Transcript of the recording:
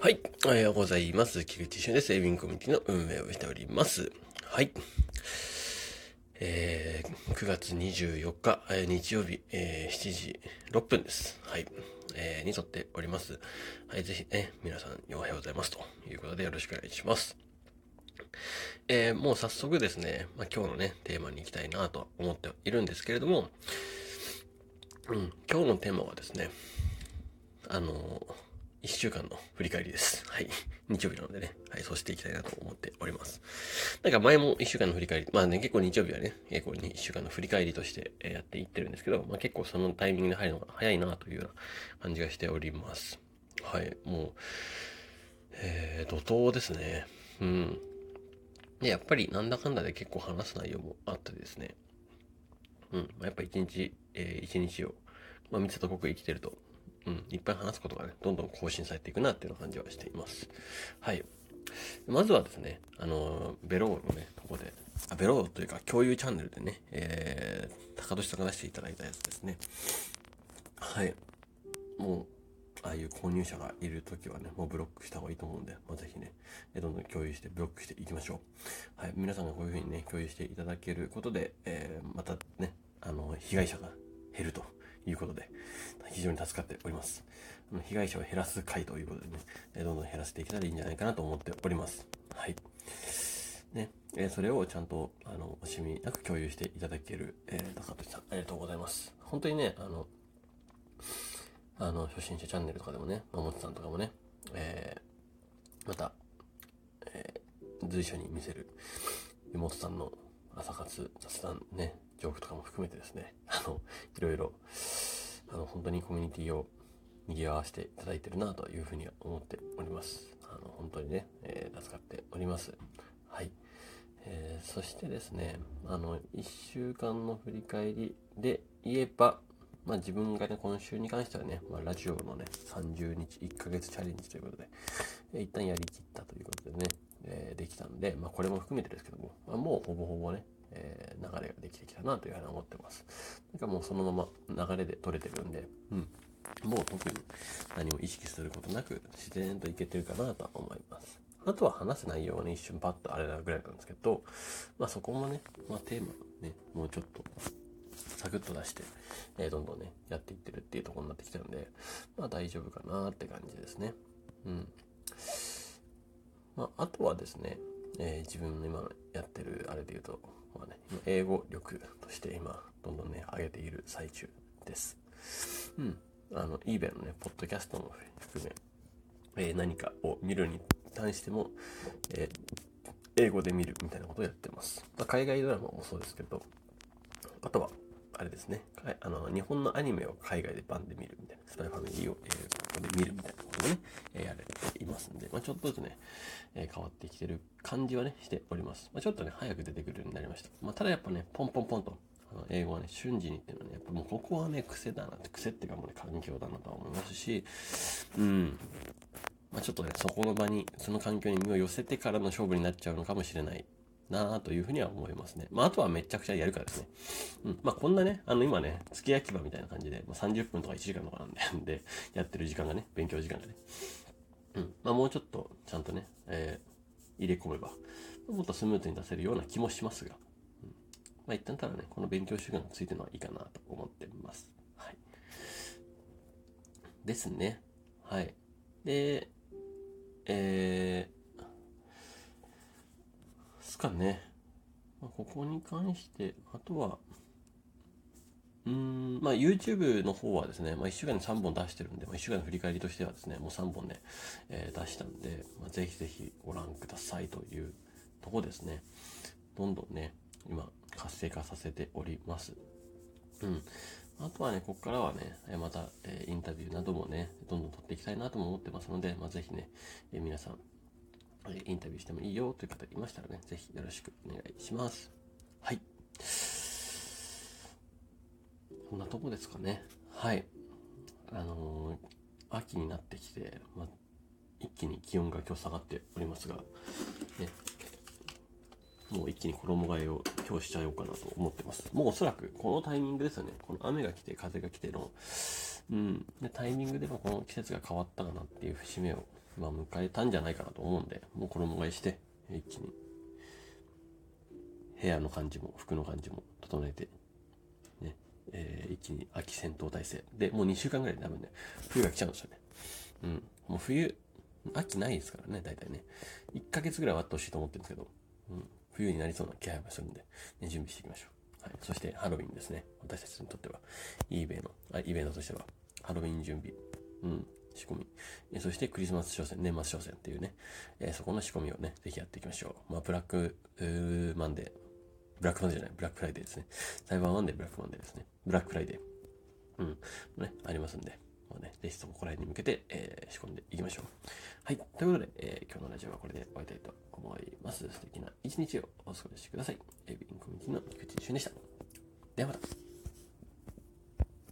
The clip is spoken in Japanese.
はい。おはようございます。菊池俊です。エビンコミュニティの運営をしております。はい。えー、9月24日、えー、日曜日、えー、7時6分です。はい。えー、にとっております。はい。ぜひね、皆さんおはようございますということでよろしくお願いします。えー、もう早速ですね、まあ、今日のね、テーマに行きたいなと思っているんですけれども、うん、今日のテーマはですね、あのー一週間の振り返りです。はい。日曜日なのでね、はい、そうしていきたいなと思っております。なんか前も一週間の振り返り、まあね、結構日曜日はね、結構一週間の振り返りとしてやっていってるんですけど、まあ結構そのタイミングで入るのが早いなというような感じがしております。はい、もう、えー、怒涛ですね。うん。で、やっぱりなんだかんだで結構話す内容もあってですね。うん。まあ、やっぱ一日、えー、一日を、まあ、三つと濃く生きてると、うん、いっぱい話すことがね、どんどん更新されていくなっていうような感じはしています。はい。まずはですね、あの、ベローのね、とこで、あ、ベローというか共有チャンネルでね、えー、高俊さんが出していただいたやつですね。はい。もう、ああいう購入者がいるときはね、もうブロックした方がいいと思うんで、まあ、ぜひね、どんどん共有してブロックしていきましょう。はい。皆さんがこういうふうにね、共有していただけることで、えー、またね、あの、被害者が減るということで、非常に助かっております。被害者を減らす回ということでね、どんどん減らしていけたらいいんじゃないかなと思っております。はい。ね、えそれをちゃんと、あの、惜しみなく共有していただける、えー、高俊さん、ありがとうございます。本当にね、あの、あの、初心者チャンネルとかでもね、まもちさんとかもね、えー、また、えー、随所に見せる妹さんの朝活雑談ね、ジョークとかも含めてですね、あの、いろいろ、あの、本当にコミュニティを賑わしていただいてるなというふうに思っております。あの、本当にね、えー、助かっております。はい。えー、そしてですね、あの、1週間の振り返りで言えば、まあ自分がね、今週に関してはね、まあラジオのね、30日、1ヶ月チャレンジということで、え、一旦やりきったということでね、えー、できたんで、まあこれも含めてですけども、まあ、もうほぼほぼね、えー、流れができてきたなというふうに思ってます。なんかもうそのまま流れで取れてるんで、うん。もう特に何も意識することなく自然といけてるかなとは思います。あとは話す内容はね、一瞬パッとあれなぐらいなんですけど、まあそこもね、まあテーマね、もうちょっとサクッと出して、えー、どんどんね、やっていってるっていうところになってきてるんで、まあ大丈夫かなって感じですね。うん。まああとはですね、えー、自分の今やってるあれで言うと、まあね、英語力として今、どんどんね、上げている最中です。うん。あの、eBay のね、ポッドキャストも含め、えー、何かを見るに対しても、えー、英語で見るみたいなことをやってます。まあ、海外ドラマもそうですけど、あとは、あれですね、あの、日本のアニメを海外で版で見るみたいな、スパイファミリーを英語で見るみたいなこともね、え、やれていますんで、まあ、ちょっとずつね、え、変わってきてる感じはね、しております。まあ、ちょっとね、早く出てくるようになりました。まあ、ただやっぱね、ポンポンポンと、あの英語はね、瞬時にっていうのはね、やっぱもうここはね、癖だなって、癖っていうかもうね、環境だなとは思いますし、うん。まあ、ちょっとね、そこの場に、その環境に身を寄せてからの勝負になっちゃうのかもしれないなというふうには思いますね。まあ、あとはめちゃくちゃやるからですね。うん。まあ、こんなね、あの、今ね、付け焼き場みたいな感じで、まあ、30分とか1時間とかなん で、やってる時間がね、勉強時間がね。うん。まあ、もうちょっと、ちゃんとね、えー、入れ込めば、もっとスムーズに出せるような気もしますが、うん。まあ、一旦ただね、この勉強習慣についてのはいいかなと思ってます。はい。ですね。はい。で、えー、すかね。まあ、ここに関して、あとは、うーん、まあ YouTube の方はですね、まあ1週間に3本出してるんで、まあ1週間の振り返りとしてはですね、もう3本ね、えー、出したんで、まあ、ぜひぜひご覧くださいというとこですね。どんどんね、今活性化させております。うん。あとはね、ここからはね、また、えー、インタビューなどもね、どんどん撮っていきたいなとも思ってますので、まあ、ぜひね、えー、皆さん、インタビューしてもいいよという方いましたらね、ぜひよろしくお願いします。はい。こんなとこですかね。はい。あのー、秋になってきて、ま一気に気温が今日下がっておりますが、ね、もう一気に衣替えを今日しちゃおうかなと思ってます。もうおそらくこのタイミングですよね。この雨が来て風が来ての、うん、でタイミングでもこの季節が変わったかなっていう節目をまあ、迎えたんじゃないかなと思うんで、もう衣替えして、一気に、部屋の感じも、服の感じも整えて、ね、えー、一気に秋戦闘態勢。で、もう2週間ぐらいで多分ね、冬が来ちゃうんですよね。うん。もう冬、秋ないですからね、大体ね。1ヶ月ぐらいはあってほしいと思ってるんですけど、うん。冬になりそうな気配もするんで、ね、準備していきましょう。はい。そしてハロウィンですね。私たちにとっては、イベの、あ、イベントとしては、ハロウィン準備。うん。仕込み。えそしてクリスマス商戦、年末商戦っていうね、えそこの仕込みをね、ぜひやっていきましょう。まあ、ブラックマンデー、ブラックマンデーじゃない、ブラックフライデーですね。サイバーマンデー、ブラックマンデーですね。ブラックフライデー。うん。ね、ありますんで、まあね、ぜひそこら辺に向けて、えー、仕込んでいきましょう。はい。ということで、えー、今日のラジオはこれで終わりたいと思います。素敵な一日をお過ごしください。エビンコミュニティの菊池俊でした。ではまた。